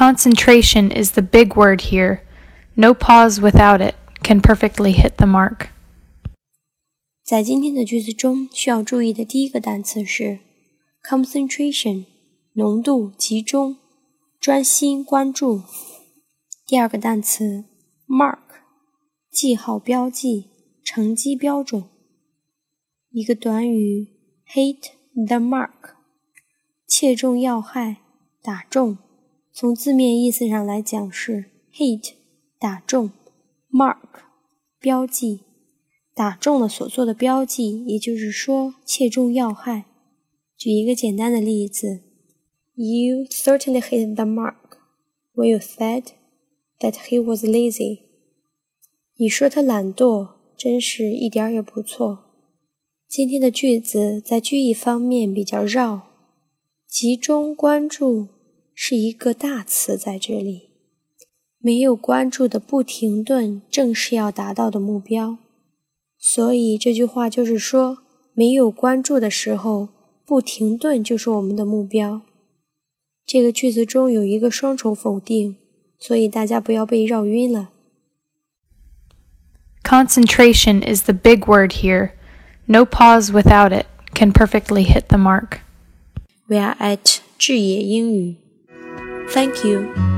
Concentration is the big word here. No pause without it can perfectly hit the mark. 在今天的句子中，需要注意的第一个单词是 concentration，浓度、集中、专心、关注。第二个单词 mark，记号、标记、成绩标准。一个短语 hit the mark，切中要害，打中。 从字面意思上来讲是 hit 打中，mark 标记，打中了所做的标记，也就是说切中要害。举一个简单的例子：You certainly hit the mark when you said that he was lazy。你说他懒惰，真是一点也不错。今天的句子在句意方面比较绕，集中关注是一个大词在这里。没有关注的不停顿，正是要达到的目标。所以这句话就是说，没有关注的时候，不停顿就是我们的目标。这个句子中有一个双重否定，所以大家不要被绕晕了。Concentration is the big word here. No pause without it can perfectly hit the mark. We are at 智野英语. Thank you.